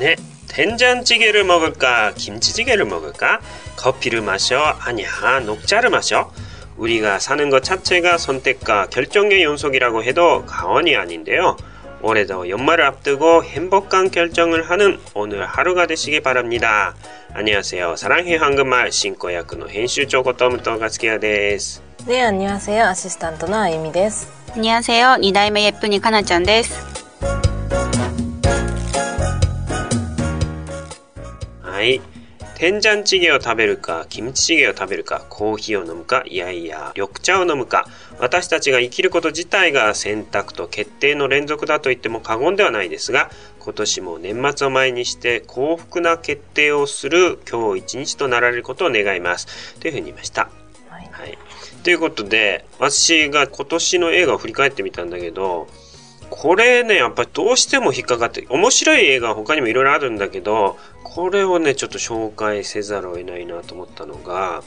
네, 된장찌개를 먹을까, 김치찌개를 먹을까, 커피를 마셔, 아니야, 녹차를 마셔. 우리가 사는 것 자체가 선택과 결정의 연속이라고 해도 과언이 아닌데요. 올해도 연말을 앞두고 행복한 결정을 하는 오늘 하루가 되시기 바랍니다. 안녕하세요. 사랑해 한국말 신고야쿠의編集長 고토무토 가츠키야 です. 네, 안녕하세요. 아시스탄트 나 아이미 です. 안녕하세요. 2代目 예쁜이 카나ちゃん です. はい。天ジチゲを食べるか、キムチチゲを食べるか、コーヒーを飲むか、いやいや、緑茶を飲むか、私たちが生きること自体が選択と決定の連続だと言っても過言ではないですが、今年も年末を前にして幸福な決定をする今日一日となられることを願います。というふうに言いました。はい。はい、ということで、私が今年の映画を振り返ってみたんだけど、これね、やっぱりどうしても引っかかって、面白い映画は他にもいろいろあるんだけど、これをね、ちょっと紹介せざるを得ないなと思ったのが、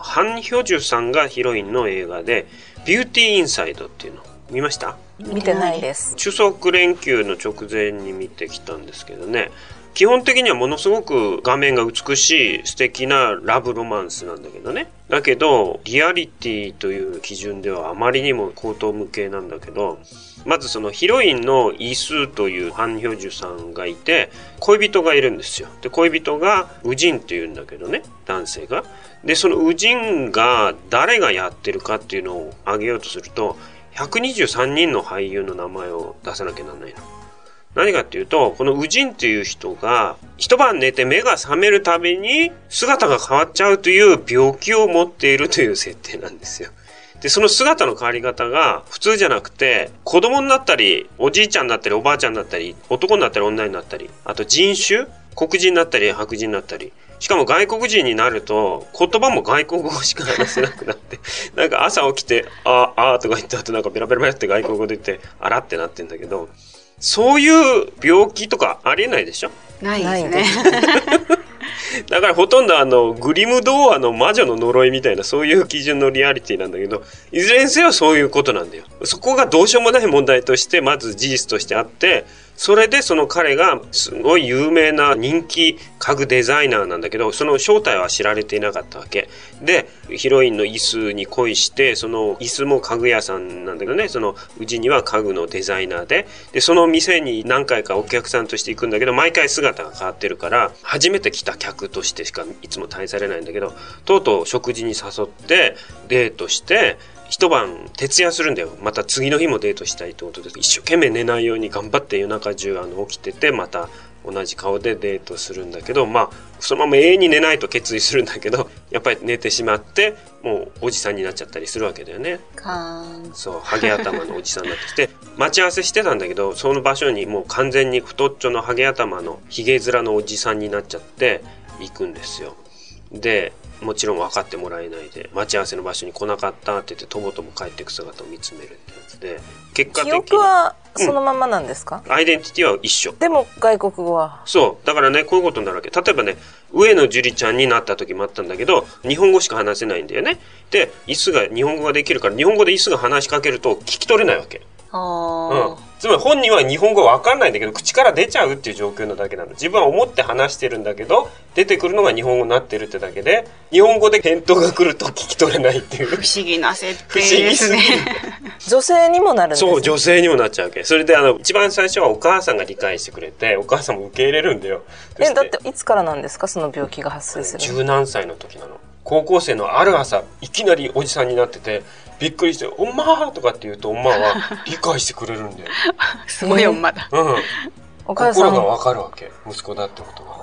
ハン・ヒョジュさんがヒロインの映画で、ビューティー・インサイドっていうの見ました？見てないです。中足連休の直前に見てきたんですけどね、基本的にはものすごく画面が美しい素敵なラブロマンスなんだけどね。だけど、リアリティという基準ではあまりにも高等無形なんだけど、まずそのヒロインのイスーというハン・ヒョジュさんがいて、恋人がいるんですよ。で、恋人がウジンっていうんだけどね、男性が。で、そのウジンが誰がやってるかっていうのを挙げようとすると、123人の俳優の名前を出さなきゃなんないの。何かっていうと、このウジンっていう人が、一晩寝て目が覚めるたびに姿が変わっちゃうという病気を持っているという設定なんですよ。で、その姿の変わり方が普通じゃなくて、子供になったり、おじいちゃんになったり、おばあちゃんになったり、男になったり、女になったり、あと人種黒人になったり、白人になったり。しかも外国人になると、言葉も外国語しか話せなくなって、なんか朝起きて、あ、あとか言った後なんかベラベラベラって外国語で言って、あらってなってんだけど、そういう病気とかありえないでしょ？ないですね。だからほとんどあの、グリム童話の魔女の呪いみたいなそういう基準のリアリティなんだけど、いずれにせよそういうことなんだよ。そこがどうしようもない問題として、まず事実としてあって、それでその彼がすごい有名な人気家具デザイナーなんだけど、その正体は知られていなかったわけ。で、ヒロインの椅子に恋して、その椅子も家具屋さんなんだけどね、そのうちには家具のデザイナーで、で、その店に何回かお客さんとして行くんだけど、毎回姿が変わってるから、初めて来た客としてしかいつも対されないんだけど、とうとう食事に誘ってデートして、一晩徹夜するんだよ。また次の日もデートしたいってことで、一生懸命寝ないように頑張って夜中中あの起きてて、また同じ顔でデートするんだけど、まあ、そのまま永遠に寝ないと決意するんだけど、やっぱり寝てしまって、もうおじさんになっちゃったりするわけだよね。そう、ハゲ頭のおじさんになってきて、待ち合わせしてたんだけど、その場所にもう完全に太っちょのハゲ頭のヒゲ面のおじさんになっちゃって行くんですよ。で、もちろん分かってもらえないで待ち合わせの場所に来なかったって言ってとぼとぼ帰っていく姿を見つめるってやつで結果的に記憶はそのままなんですか、うん、アイデンティティは一緒。でも外国語は？そう。だからねこういうことになるわけ。例えばね上野樹里ちゃんになった時もあったんだけど日本語しか話せないんだよね。で椅子が日本語ができるから日本語で椅子が話しかけると聞き取れないわけうんつまり本人は日本語わかんないんだけど、口から出ちゃうっていう状況なだけなの。自分は思って話してるんだけど、出てくるのが日本語になってるってだけで、日本語で返答が来ると聞き取れないっていう。不思議な設定ですね。女性にもなるんです、ね、そう、女性にもなっちゃうわけ。それであの、一番最初はお母さんが理解してくれて、お母さんも受け入れるんだよ。え、だっていつからなんですか？その病気が発生する十何歳の時なの。高校生のある朝、いきなりおじさんになってて、びっくりして、おまーとかって言うと、おまは 理解してくれるんだよ。すごいおまだ。うん。お母さん。心がわかるわけ。息子だってことが。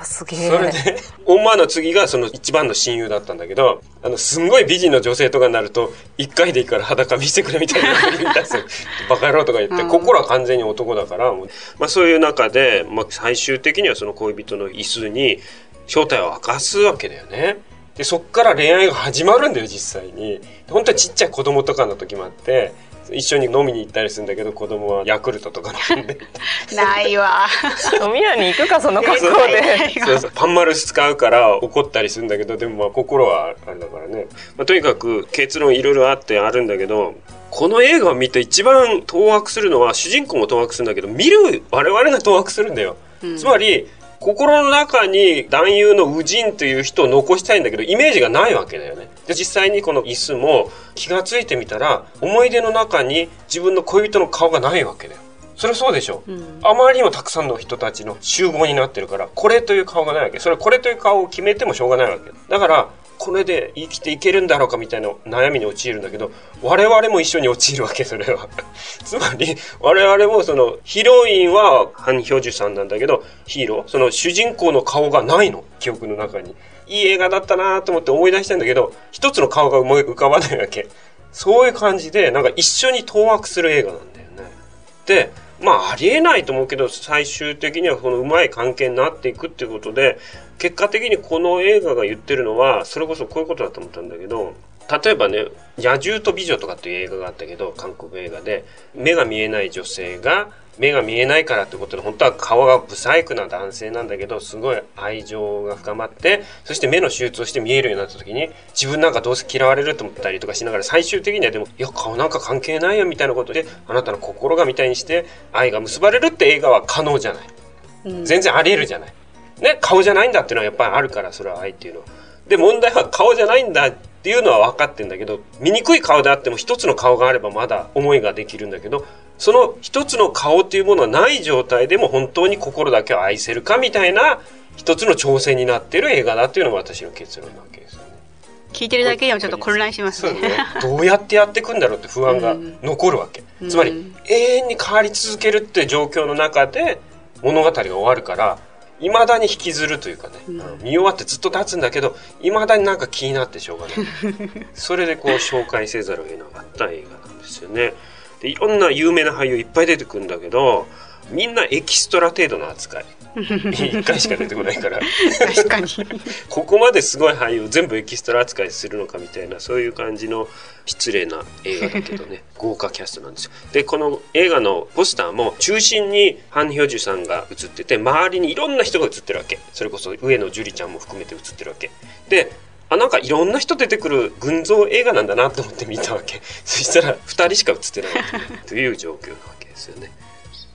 おすげえ。それで、おまの次がその一番の親友だったんだけど、あの、すんごい美人の女性とかになると、一回でいいから裸見せてくれみたいな言ったんですよ。バカ野郎とか言って、心は完全に男だから、まあそういう中で、まあ最終的にはその恋人の椅子に正体を明かすわけだよね。で、そっから恋愛が始まるんだよ、実際に。本当はちっちゃい子供とかの時もあって、一緒に飲みに行ったりするんだけど、子供はヤクルトとか飲んで。ないわ。飲み屋に行くか、その格好で。そうそう。パンマル使うから怒ったりするんだけど、でもまあ心はあれだからね。まあ、とにかく結論いろいろあってあるんだけど、この映画を見て一番当惑するのは、主人公も当惑するんだけど、見る我々が当惑するんだよ。うんつまり、心の中に男優のウジンという人を残したいんだけど、イメージがないわけだよね。で、実際にこの椅子も気がついてみたら、思い出の中に自分の恋人の顔がないわけだよ。それはそうでしょ、うんあまりにもたくさんの人たちの集合になってるから、これという顔がないわけ。それこれという顔を決めてもしょうがないわけ。だから、これで生きていけるんだろうかみたいな悩みに陥るんだけど、我々も一緒に陥るわけ、それは。つまり、我々もその、ヒロインはハン・ヒョジュさんなんだけど、ヒーロー、その主人公の顔がないの、記憶の中に。いい映画だったなと思って思い出したんだけど、一つの顔が思い浮かばないわけ。そういう感じで、なんか一緒に当惑する映画なんだよね。で、まあありえないと思うけど、最終的にはこのうまい関係になっていくっていうことで、結果的にこの映画が言ってるのは、それこそこういうことだと思ったんだけど、例えばね、野獣と美女とかっていう映画があったけど、韓国映画で、目が見えない女性が、目が見えないからってことで、本当は顔が不細工な男性なんだけど、すごい愛情が深まって、そして目の手術をして見えるようになった時に、自分なんかどうせ嫌われると思ったりとかしながら、最終的にはでも、いや、顔なんか関係ないよみたいなことで、あなたの心がみたいにして、愛が結ばれるって映画は可能じゃない。うん全然あり得るじゃない。ね、顔じゃないんだっていうのはやっぱりあるから、それは愛っていうのは。で、問題は顔じゃないんだっていうのは分かってんだけど、醜い顔であっても一つの顔があればまだ思いができるんだけど、その一つの顔っていうものはない状態でも本当に心だけを愛せるかみたいな一つの挑戦になってる映画だっていうのが私の結論なわけですよね。聞いてるだけでもちょっと混乱しますね。ね。どうやってやっていくんだろうって不安が 残るわけ。つまり、うん永遠に変わり続けるって状況の中で物語が終わるから、未だに引きずるというかね、うん見終わってずっと経つんだけど、未だになんか気になってしょうがない。それでこう紹介せざるを得なかった映画なんですよね。で、いろんな有名な俳優いっぱい出てくるんだけど、みんなエキストラ程度の扱い。一回しか出てこないから。確かに。ここまですごい俳優全部エキストラ扱いするのかみたいなそういう感じの失礼な映画だけどね。豪華キャストなんですよ。でこの映画のポスターも中心にハン・ヒョジュさんが映ってて周りにいろんな人が映ってるわけ。それこそ上野樹里ちゃんも含めて映ってるわけ。であなんかいろんな人出てくる群像映画なんだなと思って見たわけ。そしたら2人しか映ってないという状況なわけですよね。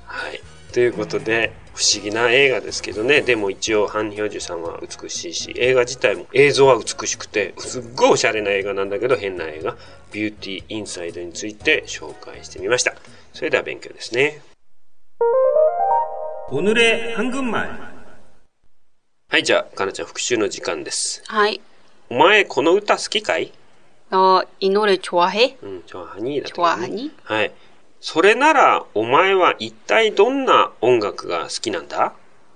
はいということで不思議な映画ですけどねでも一応ハン・ヒョジュさんは美しいし映画自体も映像は美しくてすっごいおしゃれな映画なんだけど変な映画「ビューティー・インサイド」について紹介してみましたそれでは勉強ですね오늘의 한국말はいじゃあかなちゃん復習の時間ですはい。お前この歌好きかい 너 이 노래 좋아해? うん、좋아하니だったかな 좋아하니? はい。 それなら、お前は一体どんな音楽が好きなんだ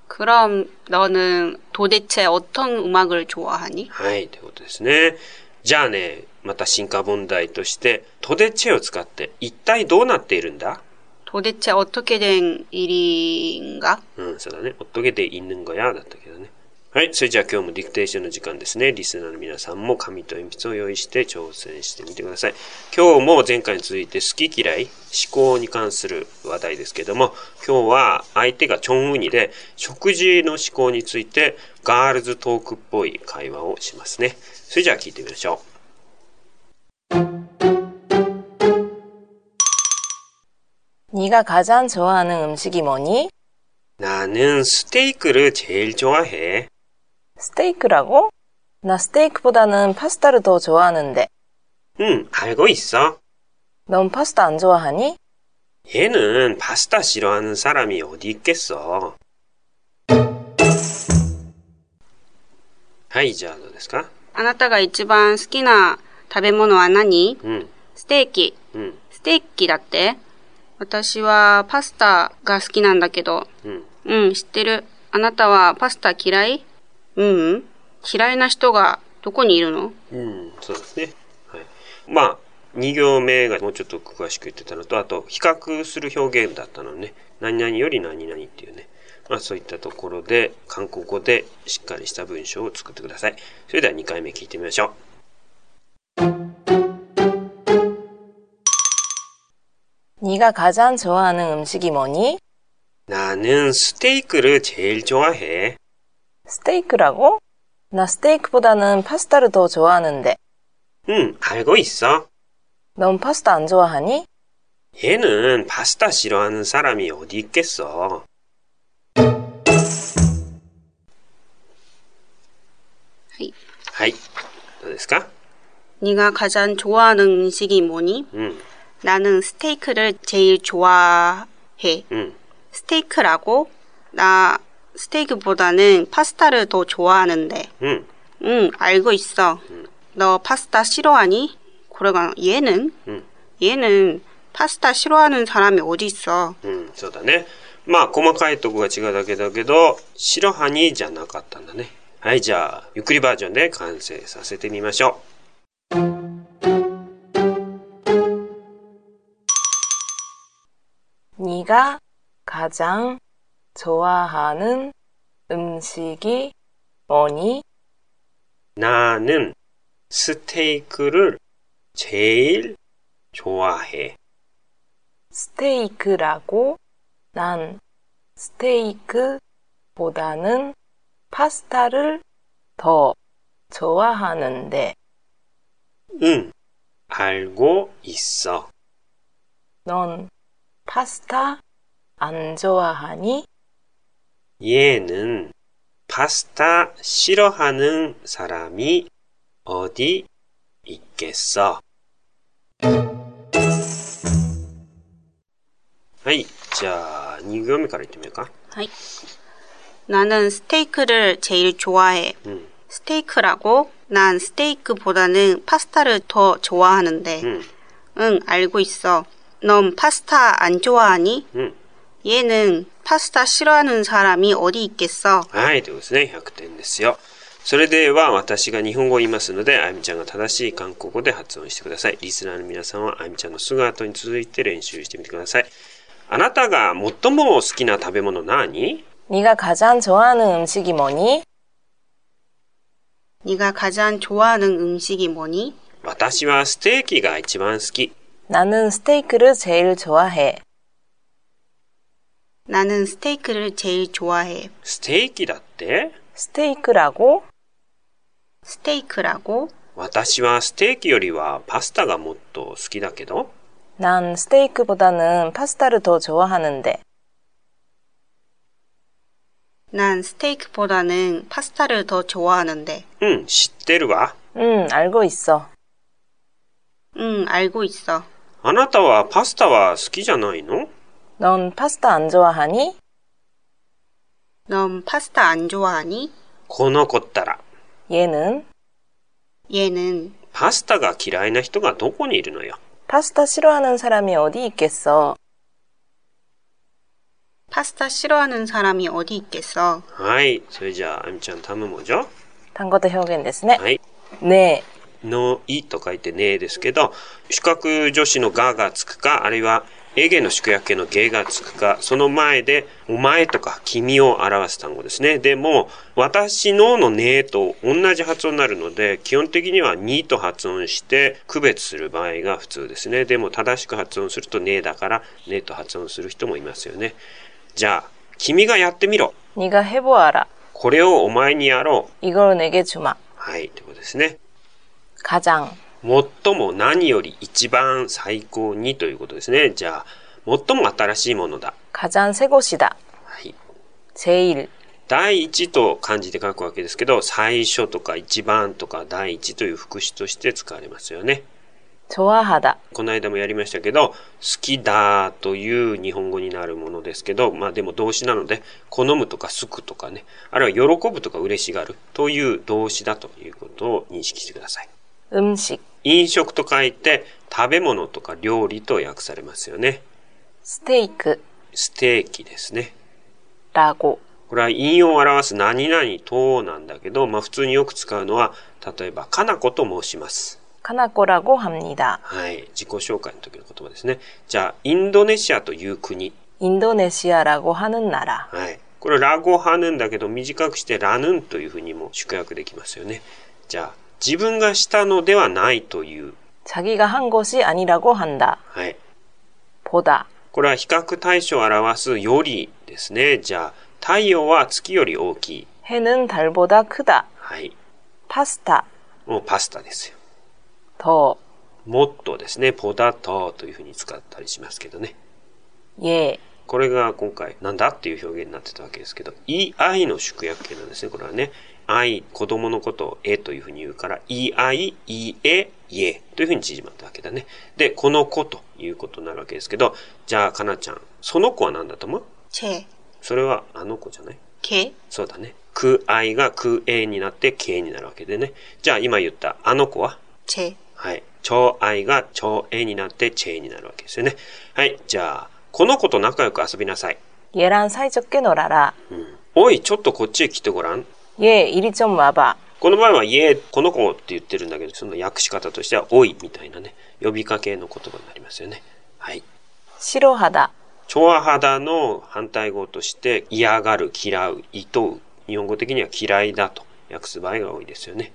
그럼 너는 도대체 어떤 음악을 좋아하니? はい、ということですね。じゃあね、また進化問題として、トデチェを使って一体どうなっているんだ 도대체 어떻게 된 일인가? うん、そうだね。おっとげていぬんごやだったけどね。 はい。それじゃあ今日もディクテーションの時間ですね。リスナーの皆さんも紙と鉛筆を用意して挑戦してみてください。今日も前回に続いて好き嫌い、思考に関する話題ですけども、今日は相手がチョンウニで食事の思考についてガールズトークっぽい会話をしますね。それじゃあ聞いてみましょ 네가 가장 좋아하는 음식이 뭐니? う。 나는 스테이크를 제일 좋아해. 스테이크라고? 나 스테이크보다는 파스타를 더 좋아하는데. 응, 알고 있어. 넌 파스타 안 좋아하니? 얘는 파스타 싫어하는 사람이 어디 있겠어. はい、じゃあどうですかあなたが一番好きな食べ物は何うん、ステーキ。うん、ステーキだって私はパスタが好きなんだけど。うん。うん、知ってる。あなたはパスタ嫌い うん、うん。嫌いな人がどこにいるのうん、そうですね。はい。まあ、2行目がもうちょっと詳しく言ってたのと、あと、比較する表現だったのね。何々より何々っていうね。まあ、そういったところで、韓国語でしっかりした文章を作ってください。それでは2回目聞いてみましょう。 네가 가장 좋아하는 음식이 뭐니? 나는 스테이크를 제일 좋아해. 스테이크라고? 나 스테이크보다는 파스타를 더 좋아하는데. 응, 알고 있어. 넌 파스타 안 좋아하니? 얘는 파스타 싫어하는 사람이 어디 있겠어. 하이. 하이. どうですか? 네가 가장 좋아하는 음식이 뭐니? 응. 나는 스테이크를 제일 좋아해. 응. 스테이크라고? 나 스테이크보다는 파스타를 더 좋아하는데. うん。 응, 알고 있어. 너 파스타 싫어하니? 그래가 얘는? 응. 얘는 파스타 싫어하는 사람이 어디 있어? うん。そうだね。まあ、細かいとこが違うだけだけど、白ハニじゃなかったんだね。はい、じゃあ、ゆっくりバージョンで完成させてみましょ 네가 가장 좋아하는 음식이 뭐니? う。나는 스테이크를 제일 좋아해. 스테이크라고 난 스테이크보다는 파스타를 더 좋아하는데 응. 알고 있어. 넌 파스타 안 좋아하니? 얘는 파스타 싫어하는 사람이 어디 있겠어? はい。じゃあ、2行目から言ってみようか。 하이. 나는 스테이크를 제일 좋아해. うん。 스테이크라고? 난 스테이크보다는 파스타를 더 좋아하는데. うん。 응, 알고 있어. 넌 파스타 안 좋아하니? うん。 얘는 파스타 싫어하는 사람이 어디 있겠어? はい。ということですね。100点ですよ。それでは、私が日本語を言いますので、あゆみちゃんが正しい韓国語で発音してください。リスナーの皆さんは、あゆみちゃんのすぐ後に続いて練習してみてください。あなたが最も好きな食べ物何 네가 가장 좋아하는 음식이 뭐니? 네가 가장 좋아하는 음식이 뭐니? 私はステーキが一番好き。 나는 스테이크를 제일 좋아해. 나는 스테이크를 제일 좋아해. ステーキだって 스테이크라고? 스테이크라고? 私はステーキよりはパスタがもっと好きだけど 난 스테이크보다는 파스타를 더 좋아하는데 난 스테이크보다는 파스타를 더 좋아하는데. うん、知ってるわ。 응 알고 있어. 응, 알고 있어. あなたはパスタは好きじゃないの 넌 파스타 안 좋아하니? 넌 파스타 안 좋아하니? この子ったら。 얘는 얘는 パスタが嫌いな人がどこにいるのよ。 파스타 싫어하는 사람이 어디 있겠어? 파스타 싫어하는 사람이 어디 있겠어? はい。それじゃあ、あみちゃん頼むもじょ 단거도 표현ですね.はい。 네. のいと書いてねですけど、主格助詞のががつくか、あるいは、 エゲの宿約形のゲがつくか、その前で、お前とか君を表す単語ですね。でも、私ののねと同じ発音になるので、基本的にはにと発音して区別する場合が普通ですね。でも、正しく発音するとねだから、ねと発音する人もいますよね。じゃあ、君がやってみろ。 네가 해보아라. これをお前にやろう。 이걸 내게 주마. はい、ということですね。 가장. 最も何より一番最高にということですね。じゃあ、最も新しいものだ。火山背越しだ。はい。セイル。第一と漢字で書くわけですけど、最初とか一番とか第一という副詞として使われますよね。チョハダ。この間もやりましたけど、好きだという日本語になるものですけど、まあでも動詞なので、好むとか好くとかね、あるいは喜ぶとか嬉しがるという動詞だということを認識してください。음 식。 飲食と書いて食べ物とか料理と訳されますよね。ステーク。ステーキですね。ラゴ。これは引用を表す何々となんだけど、まあ普通によく使うのは、例えば、かなこと申します。かなこらごはんにだ。はい。自己紹介の時の言葉ですね。じゃあ、インドネシアという国。インドネシアラゴハヌンなら。はい。これラゴハヌンだけど、短くしてラヌンというふうにも宿泊できますよね。じゃあ、自分がしたのではないという。 자기가 한 것이 아니라고 한다. はい。 보다. これは比較対象を表すよりですね。じゃあ、太陽は月より大きい。 해는 달보다 크다. はい。 파스타. もうパスタですよ。 더. もっとですね。ポダトというふうに使ったりしますけどね。 예. これが今回なんだっていう表現になってたわけですけど、い愛の縮約形なんですね。これはね。 愛、子供のことをえというふうに言うから、い愛、いえ 家というふうに縮まったわけだね。で、この子ということになるわけですけど、じゃあ、かなちゃん、その子は何だと思う 제, それはあの子じゃない 개, そうだね。く愛がくえになってけになるわけでね。じゃあ今言ったあの子は 제, はい。超愛が超えになってチェになるわけですよね。はい。じゃあ、この子と仲良く遊びなさい。 얘랑 사이좋게 놀아라. うん。おい、ちょっとこっちへ来てごらん。 얘 이리 좀 와봐. この場合は、いえ、この子って言ってるんだけど、その訳し方としては、おい、みたいなね、呼びかけの言葉になりますよね。はい。 싫어하다. 調和肌の反対語として、嫌がる、嫌う、厭う。日本語的には嫌いだと訳す場合が多いですよね。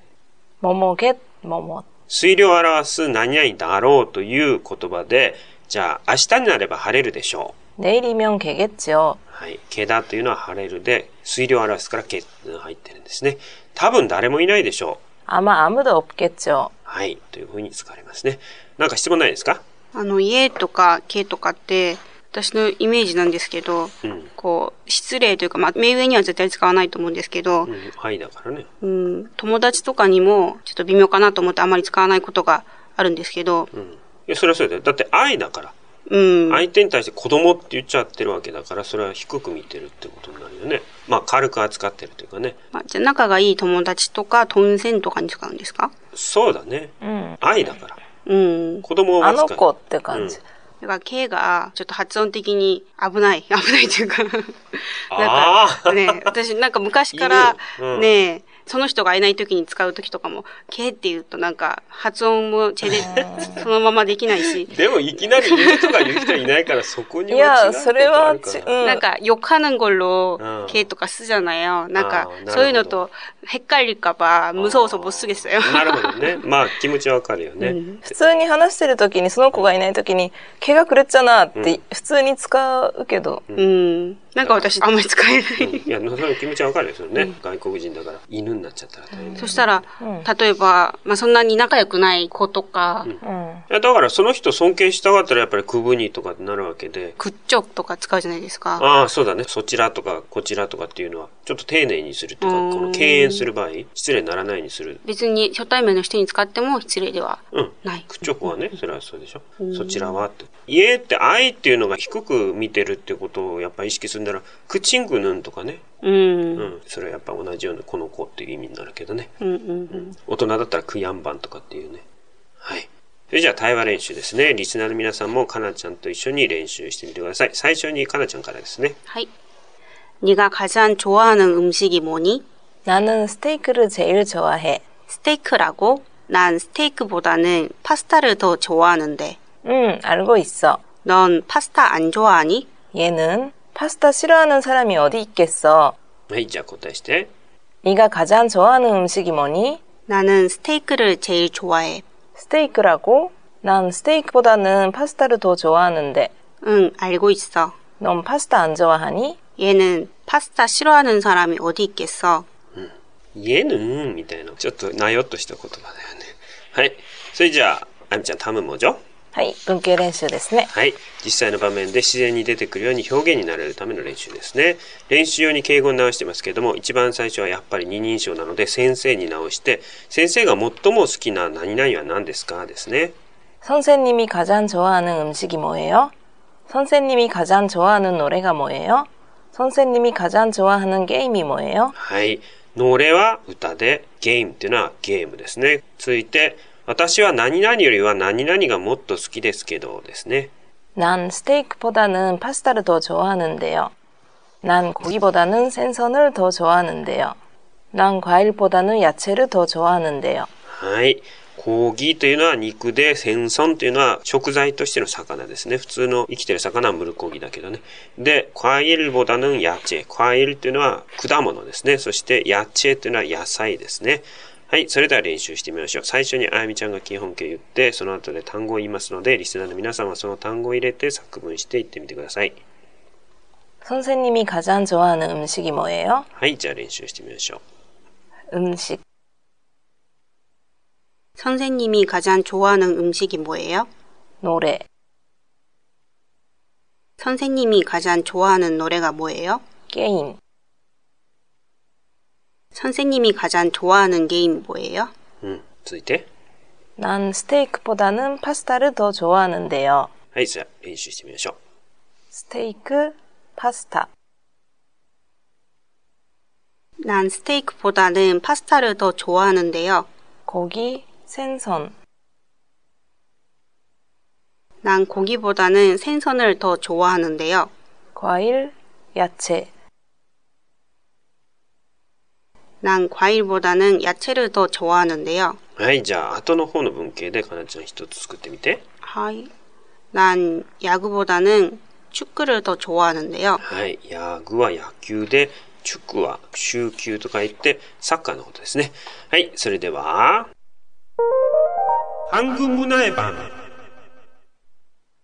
뭐뭐겟 뭐뭐. 推量を表す何々だろうという言葉で、じゃあ、明日になれば晴れるでしょう。 내일이면 개겠죠. はい。けだというのは晴れるで、水量を表すからけ入ってるんですね。多分誰もいないでしょう。あまあ、アムドをプケッチョ。はい。というふうに使われますね。なんか質問ないですか？あの、家とかけとかって、私のイメージなんですけど、うん、こう、失礼というか、まあ、目上には絶対使わないと思うんですけど、うん、愛だからね。うん、友達とかにも、ちょっと微妙かなと思ってあまり使わないことがあるんですけど。うん、いや、それはそれだよ。だって愛だから。うん、相手に対して子供って言っちゃってるわけだからそれは低く見てるってことになるよね。まあ軽く扱ってるというかね、まあ、じゃあ仲がいい友達とかトンセンとかに使うんですか？そうだね、うん、愛だから。うん。子供をあの子って感じ、うん。だから K がちょっと発音的に危ない、危ないというか。なんかね、私なんか昔からね、その人がいない時に使う時とかも、けって言うとなんか、発音もチェで、そのままできないし。でも、いきなり言う人が言う人いないから、そこにはいや、それは、うん、なんか、よかぬんごろ、けとかすじゃない？よ。なんか、そういうのと、へっかりかば、無そうそぼすげすよ。なるほどね。まあ、気持ちわかるよね、うん、普通に話してる時に、その子がいない時に、けがくれっちゃなって、普通に使うけど。うん、うんなんか私、あんまり使えない。いや、その気持ちはわかるよ、それね。外国人だから、犬になっちゃったら大変そしたら、うん例えば、まあ、そんなに仲良くない子とか、うんいや、だからその人尊敬したかったらやっぱりクブニとかになるわけで。クッチョとか使うじゃないですか。ああ、そうだね。そちらとかこちらとかっていうのは、ちょっと丁寧にするっていうか、うんこの敬遠する場合、失礼にならないようにする。別に初対面の人に使っても失礼ではうん。ない。クチョコはね、それはそうでしょうん。そちらはって。家って愛っていうのが低く見てるってことをやっぱ意識するなら、クチングヌンとかね。うん。ううんん。それはやっぱ同じようなこの子っていう意味になるけどね。うんうん。大人だったらクヤンバンとかっていうね。はい。それじゃあ対話練習ですね。リスナーの皆さんもかなちゃんと一緒に練習してみてください。最初にかなちゃんからですね。はい。네가가장좋아하는음식이뭐니 나는 스테이크를 제일 좋아해. 스테이크라고? 난 스테이크보다는 파스타를 더 좋아하는데. 응, 알고 있어. 넌 파스타 안 좋아하니? 얘는 파스타 싫어하는 사람이 어디 있겠어. はい、じゃあ答えして。 네가 가장 좋아하는 음식이 뭐니? 나는 스테이크를 제일 좋아해. 스테이크라고? 난 스테이크보다는 파스타를 더 좋아하는데. 응, 알고 있어. 넌 파스타 안 좋아하니? 얘는 파스타 싫어하는 사람이 어디 있겠어. 言えぬんみたいな、ちょっとなよっとした言葉だよね。はい。それじゃあ、あみちゃん、タム文字 はい、文系練習ですね。はい。実際の場面で自然に出てくるように表現になれるための練習ですね。練習用に敬語に直してますけれども、一番最初はやっぱり二人称なので、先生に直して、先生が最も好きな何々は何ですかですね。 선생님이 가장 좋아하는 음식이 뭐예요? 선생님이 가장 좋아하는 노래가 뭐예요? 선생님이 가장 좋아하는 게임이 뭐예요? はい。のれは歌で、ゲームっていうのはゲームですね。続いて、 私は何々よりは何々がもっと好きですけどですね。 난 스테이크보다는 파스타를 더 좋아하는데요. 난 고기보다는 생선을 더 좋아하는데요. 난 과일보다는 야채를 더 좋아하는데요. はい。コーギーというのは肉で、センソンというのは食材としての魚ですね。普通の生きてる魚はムルコギだけどね。で、과일보다는ヤチェ。과일というのは果物ですね。そしてヤチェというのは野菜ですね。 はい。それでは練習してみましょう。最初にあやみちゃんが基本形言って、その後で単語を言いますので、リスナーの皆さんはその単語を入れて作文して言ってみてください。 선생님이 가장 좋아하는 음식이 뭐예요? はい。じゃあ練習してみましょう。 음식. 선생님이 가장 좋아하는 음식이 뭐예요? 노래. 선생님이 가장 좋아하는 노래가 뭐예요? 게임. 선생님이 가장 좋아하는 게임 뭐예요? うん。続いて。 난 스테이크보다는 파스타를 더 좋아하는데요. はい、じゃあ練習してみましょう。 스테이크, 파스타. 난 스테이크보다는 파스타를 더 좋아하는데요. 고기, 생선. 난 고기보다는 생선을 더 좋아하는데요. 과일, 야채. 난 과일보다는 야채를 더 좋아하는데요. はい、じゃあ後の方の文型でかなちゃん一つ作ってみて。 하이. 난 야구보다는 축구를 더 좋아하는데요. はい、ヤグは野球で、축구は週休と書いてサッカーのことですね。はい、それでは、한국문화의 방。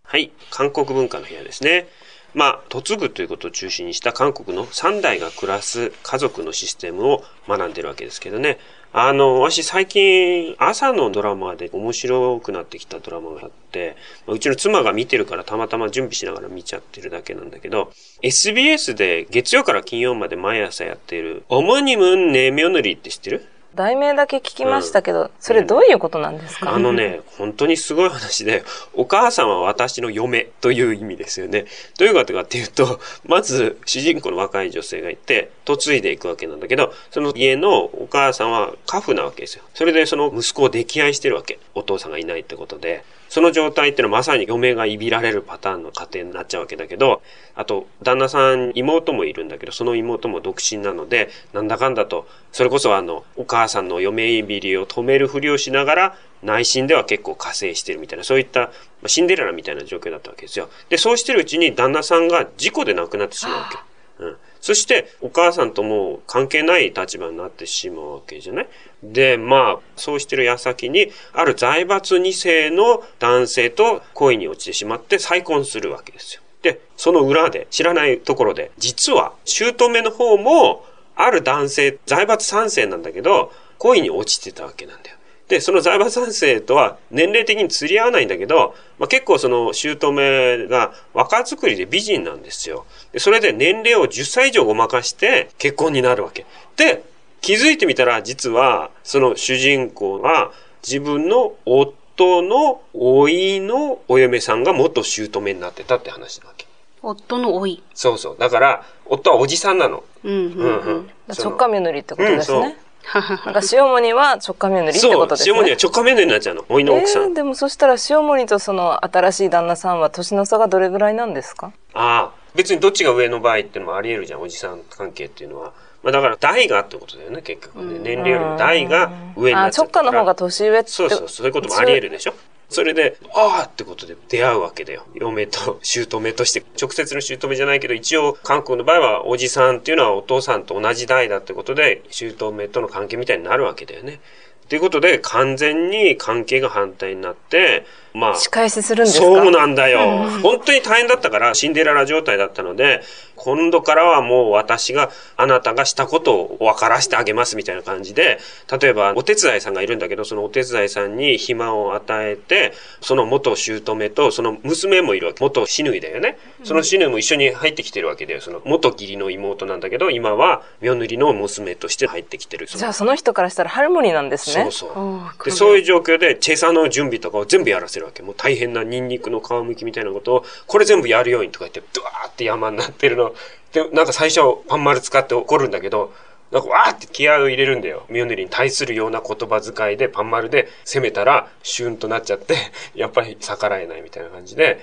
はい、韓国文化の部屋ですね。 まあ、嫁ぐということを中心にした韓国の3代が暮らす家族のシステムを学んでるわけですけどね。あの、私最近朝のドラマで面白くなってきたドラマがあって、うちの妻が見てるからたまたま準備しながら見ちゃってるだけなんだけど、SBS で月曜から金曜まで毎朝やっている、オモニムンネミョヌリって知ってる？題名だけ聞きましたけど、それどういうことなんですか、あのね、本当にすごい話で、お母さんは私の嫁という意味ですよね。どういうことかっていうと、まず主人公の若い女性がいて、嫁いでいくわけなんだけど、その家のお母さんは家父なわけですよ。それでその息子を溺愛してるわけ。お父さんがいないってことで。その状態っていうのはまさに嫁がいびられるパターンの家庭になっちゃうわけだけど、あと、旦那さん、妹もいるんだけど、その妹も独身なので、なんだかんだと、それこそあの、お母さんの嫁いびりを止めるふりをしながら、内心では結構加勢してるみたいな、そういった、ま、シンデレラみたいな状況だったわけですよ。で、そうしてるうちに旦那さんが事故で亡くなってしまうわけ。うん。そして、お母さんともう関係ない立場になってしまうわけじゃない？で、まあ、そうしてる矢先に、ある財閥2世の男性と恋に落ちてしまって再婚するわけですよ。で、その裏で、知らないところで、実は、姑の方も、ある男性、財閥3世なんだけど、恋に落ちてたわけなんだよ。で、その財閥三世とは年齢的に釣り合わないんだけど、まあ、結構その姑が若作りで美人なんですよ。で、それで年齢を10歳以上ごまかして結婚になるわけ。で、気づいてみたら実はその主人公は自分の夫の老いのお嫁さんが元姑になってたって話なわけ。夫の老い。そうそう。だから、夫はおじさんなの。うんうんうんうん。直下メヌリってことですうんね。なんか塩モニは直下メヌリってそうこと、ですね。塩森は直下面になっちゃうの。老いの奥さん。えーでもそしたら塩モニとその新しい旦那さんは年の差がどれぐらいなんですか？ああ、別にどっちが上の場合っていうのもあり得るじゃん、おじさん関係っていうのは。まあだから代がってことだよね、結局ね。年齢よりも代が上になあっちゃっ。直下の方が年上って。そうそう、そういうこともあり得るでしょ？それで、ああってことで出会うわけだよ。嫁と姑として。直接の姑じゃないけど、一応韓国の場合はおじさんっていうのはお父さんと同じ代だってことで、姑との関係みたいになるわけだよね。ということで、完全に関係が反対になって、まあ、仕返しするんですか？そうなんだよ。本当に大変だったから、シンデレラ状態だったので、今度からはもう私が、あなたがしたことを分からせてあげますみたいな感じで、例えばお手伝いさんがいるんだけど、そのお手伝いさんに暇を与えて、その元姑とその娘もいるわけ。元死ぬいだよね。その死ぬいも一緒に入ってきてるわけだよ。その元義理の妹なんだけど、今は、妙塗りの娘として入ってきてる。じゃあその人からしたらハルモニなんですね。そうそう。で、そういう状況で、チェサの準備とかを全部やらせるわけ。もう大変なニンニクの皮むきみたいなことを、これ全部やるようにとか言って、ドワーって山になってるの。で、なんか最初、パン丸使って怒るんだけど、なんかわーって気合を入れるんだよ。ミョネリに対するような言葉遣いでパン丸で攻めたら、シュンとなっちゃって、やっぱり逆らえないみたいな感じで、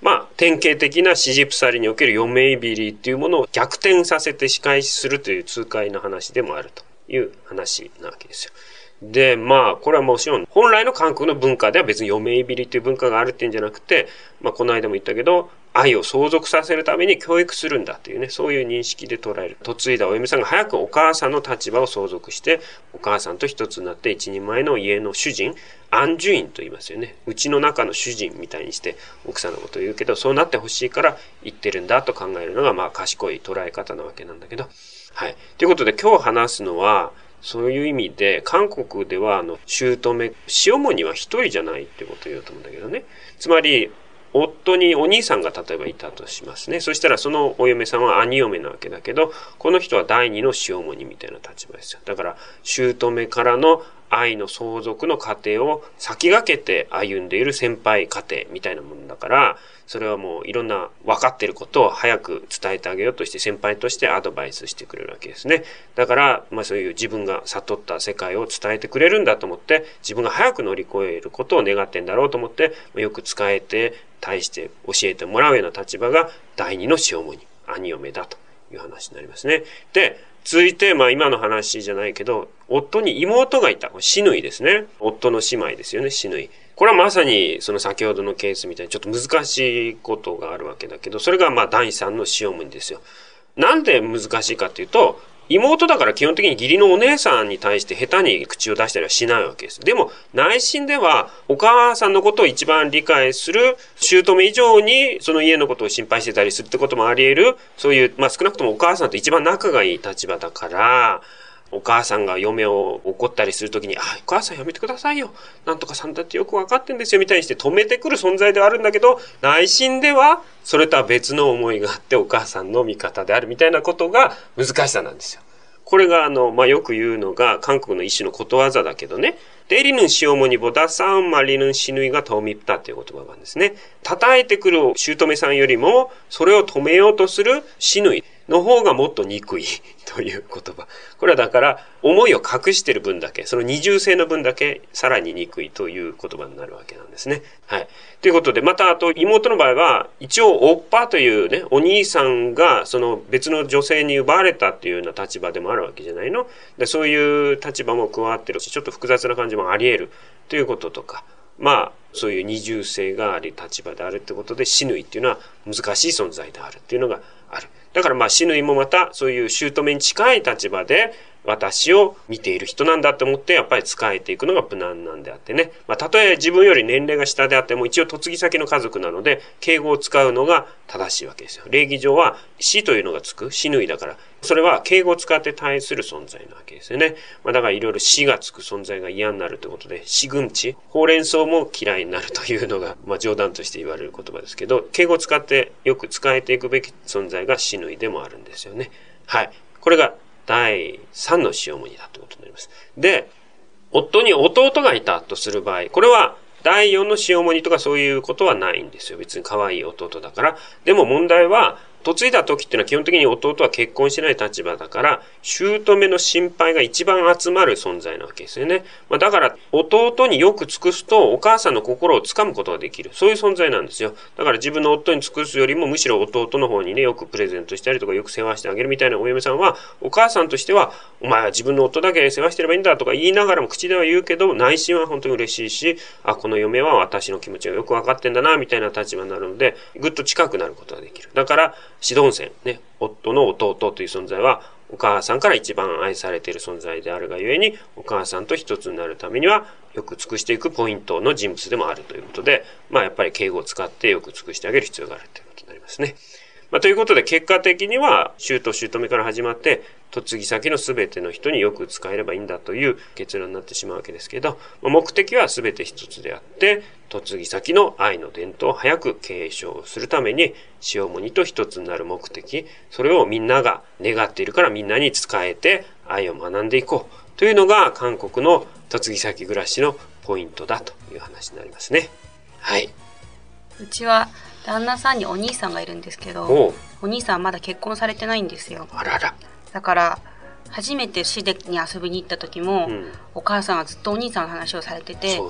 まあ、典型的なシジプサリにおける嫁いびりっていうものを逆転させて仕返しするという痛快な話でもあるという話なわけですよ。で、まあ、これはもちろん、本来の韓国の文化では別に嫁いびりという文化があるっていうんじゃなくて、まあ、この間も言ったけど、愛を相続させるために教育するんだっていうね、そういう認識で捉える。嫁いだお嫁さんが早くお母さんの立場を相続して、お母さんと一つになって一人前の家の主人、安住院と言いますよね。うちの中の主人みたいにして奥さんのことを言うけど、そうなってほしいから言ってるんだと考えるのが、まあ、賢い捉え方なわけなんだけど。はい。ということで今日話すのは、そういう意味で、韓国では、あの、姑、塩もには一人じゃないってことを言うと思うんだけどね。つまり、夫にお兄さんが例えばいたとしますね。そしたらそのお嫁さんは兄嫁なわけだけど、この人は第二の塩もにみたいな立場ですよ。だから、姑からの愛の相続の過程を先駆けて歩んでいる先輩家庭みたいなものだから、それはもういろんな分かってることを早く伝えてあげようとして先輩としてアドバイスしてくれるわけですね。だから、まあそういう自分が悟った世界を伝えてくれるんだと思って、自分が早く乗り越えることを願ってんだろうと思って、よく使えて、対して教えてもらうような立場が第二の塩に兄嫁だという話になりますね。で、続いて、まあ今の話じゃないけど、夫に妹がいた。死ぬいですね。夫の姉妹ですよね、死ぬい。これはまさにその先ほどのケースみたいにちょっと難しいことがあるわけだけど、それがまあ第三の塩文ですよ。なんで難しいかっていうと、妹だから基本的に義理のお姉さんに対して下手に口を出したりはしないわけです。でも内心ではお母さんのことを一番理解する姑以上にその家のことを心配してたりするってこともあり得る、そういう、まあ少なくともお母さんと一番仲がいい立場だから、お母さんが嫁を怒ったりするときに、あ、お母さんやめてくださいよ。なんとかさんだってよくわかってんですよ。みたいにして止めてくる存在ではあるんだけど、内心では、それとは別の思いがあって、お母さんの味方であるみたいなことが難しさなんですよ。これが、あの、まあ、よく言うのが、韓国の一種のことわざだけどね、デリヌンシオモニボダサンマリヌンシヌイがトミプタっていう言葉があるんですね。叩いてくる姑さんよりも、それを止めようとするシヌイ。の方がもっと憎い という言葉。これはだから、思いを隠してる分だけ、その二重性の分だけ、さらに憎いという言葉になるわけなんですね。はい。ということで、また、あと、妹の場合は、一応、おっぱというね、お兄さんが、その別の女性に奪われたっていうような立場でもあるわけじゃないので、そういう立場も加わってるし、ちょっと複雑な感じもあり得るということとか、まあ、そういう二重性があり立場であるってことで死ぬいっていうのは難しい存在であるっていうのが。だからまあ死ぬいもまたそういう姑に近い立場で私を見ている人なんだと思ってやっぱり仕えていくのが無難なんであってね。まあ、たとえ自分より年齢が下であっても一応嫁ぎ先の家族なので敬語を使うのが正しいわけですよ。礼儀上は死というのがつく死ぬいだから、それは敬語を使って対する存在なわけですよね。まあ、だからいろいろ死がつく存在が嫌になるということで、死群地、ほうれん草も嫌いになるというのが、まあ、冗談として言われる言葉ですけど、敬語を使ってよく使えていくべき存在が死ぬいでもあるんですよね。はい。これが第3の塩文だということになります。で、夫に弟がいたとする場合、これは第4の塩文とかそういうことはないんですよ。別に可愛い弟だから。でも問題は、嫁いだ時っていうのは基本的に弟は結婚してない立場だから、姑の心配が一番集まる存在なわけですよね。まあ、だから、弟によく尽くすと、お母さんの心をつかむことができる。そういう存在なんですよ。だから自分の夫に尽くすよりも、むしろ弟の方にね、よくプレゼントしたりとか、よく世話してあげるみたいなお嫁さんは、お母さんとしては、お前は自分の夫だけ世話してればいいんだとか言いながらも口では言うけど、内心は本当に嬉しいし、あ、この嫁は私の気持ちがよくわかってんだな、みたいな立場になるので、ぐっと近くなることができる。だから、指導線、ね、夫の弟という存在は、お母さんから一番愛されている存在であるがゆえに、お母さんと一つになるためには、よく尽くしていくポイントの人物でもあるということで、まあやっぱり敬語を使ってよく尽くしてあげる必要があるということになりますね。まあ、ということで結果的には、姑姑から始まって、嫁ぎ先の全ての人によく使えればいいんだという結論になってしまうわけですけど、目的は全て一つであって、嫁ぎ先の愛の伝統を早く継承するために、塩もにと一つになる目的、それをみんなが願っているからみんなに使えて愛を学んでいこうというのが韓国の嫁ぎ先暮らしのポイントだという話になりますね。はい。うちは旦那さんにお兄さんがいるんですけどお兄さんまだ結婚されてないんですよ。あらら。だから初めて市でに遊びに行った時も、うん、お母さんはずっとお兄さんの話をされてて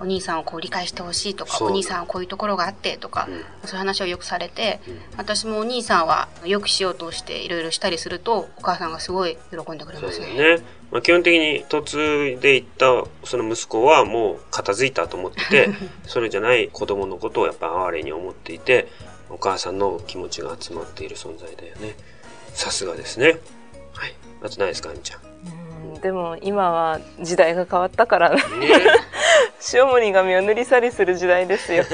お兄さんをこう理解してほしいとかお兄さんはこういうところがあってとか、うん、そういう話をよくされて、うん、私もお兄さんはよくしようとしていろいろしたりするとお母さんがすごい喜んでくれますね。ねまあ、基本的に嫁いで行ったその息子はもう片付いたと思ってて それじゃない子供のことをやっぱ哀れに思っていてお母さんの気持ちが集まっている存在だよね。さすがですね。はい。あとないですか、あみちゃん。でも今は時代が変わったから、ね、塩森が身を塗り去りする時代ですよ。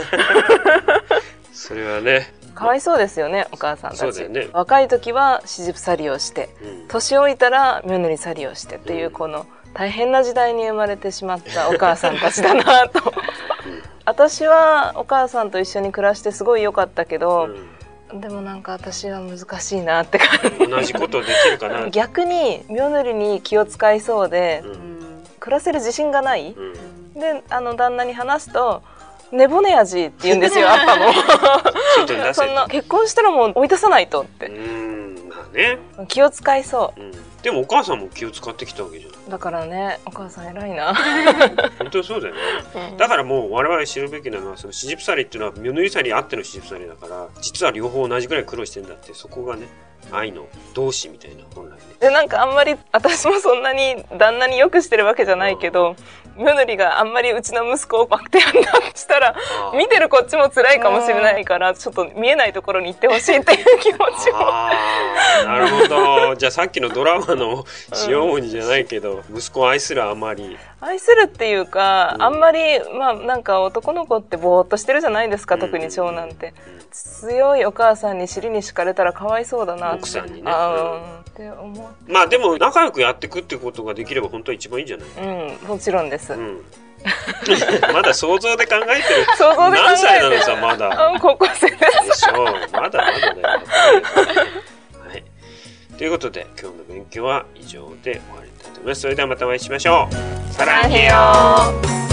それはね。かわいそうですよね、お母さんたち。ね、若い時は四十去りをして、年老いたら身を塗り去りをしてっていう、この大変な時代に生まれてしまった お母さんたちだなと。私はお母さんと一緒に暮らしてすごい良かったけど、うん。でもなんか私は難しいなって感じ。同じことできるかな。逆に妙塗りに気を使いそうで、暮らせる自信がない、うんであの旦那に話すと「寝骨やじ」って言うんですよあったの外に出せ。そんな結婚したらもう追い出さないとっうてんまあね、気を使いそう。ん、でもお母さんも気を使ってきたわけじゃないうだからねお母さん偉いな、本当にそうだよね。うん。だからもう我々知るべきなのはそのシジプサリっていうのはミョヌリサリあってのシジプサリだから実は両方同じぐらい苦労してんだってそこがね愛の同志みたいな本来ね。でなんかあんまり私もそんなに旦那によくしてるわけじゃないけどミョヌリがあんまりうちの息子をバクテアンだしたら見てるこっちも辛いかもしれないからちょっと見えないところに行ってほしいっていう気持ちをああなるほど。じゃあさっきのドラマの塩鬼じゃないけど、息子を愛するあまり。愛するっていうか、うん。あんまりまあなんか男の子ってぼーっとしてるじゃないですか、うん。特に長男って。強いお母さんに尻に敷かれたらかわいそうだなって。奥さんにねって思うまあでも仲良くやっていくってことができれば本当は一番いいんじゃない？うんもちろんです、うん。まだ想像で考えてる。想像で考何歳なのさまだ。あ高校生でしょ。うまだまだだよ。はい。ということで今日の勉強は以上で終わりたいと思います。それではまたお会いしましょう。サランヘヨ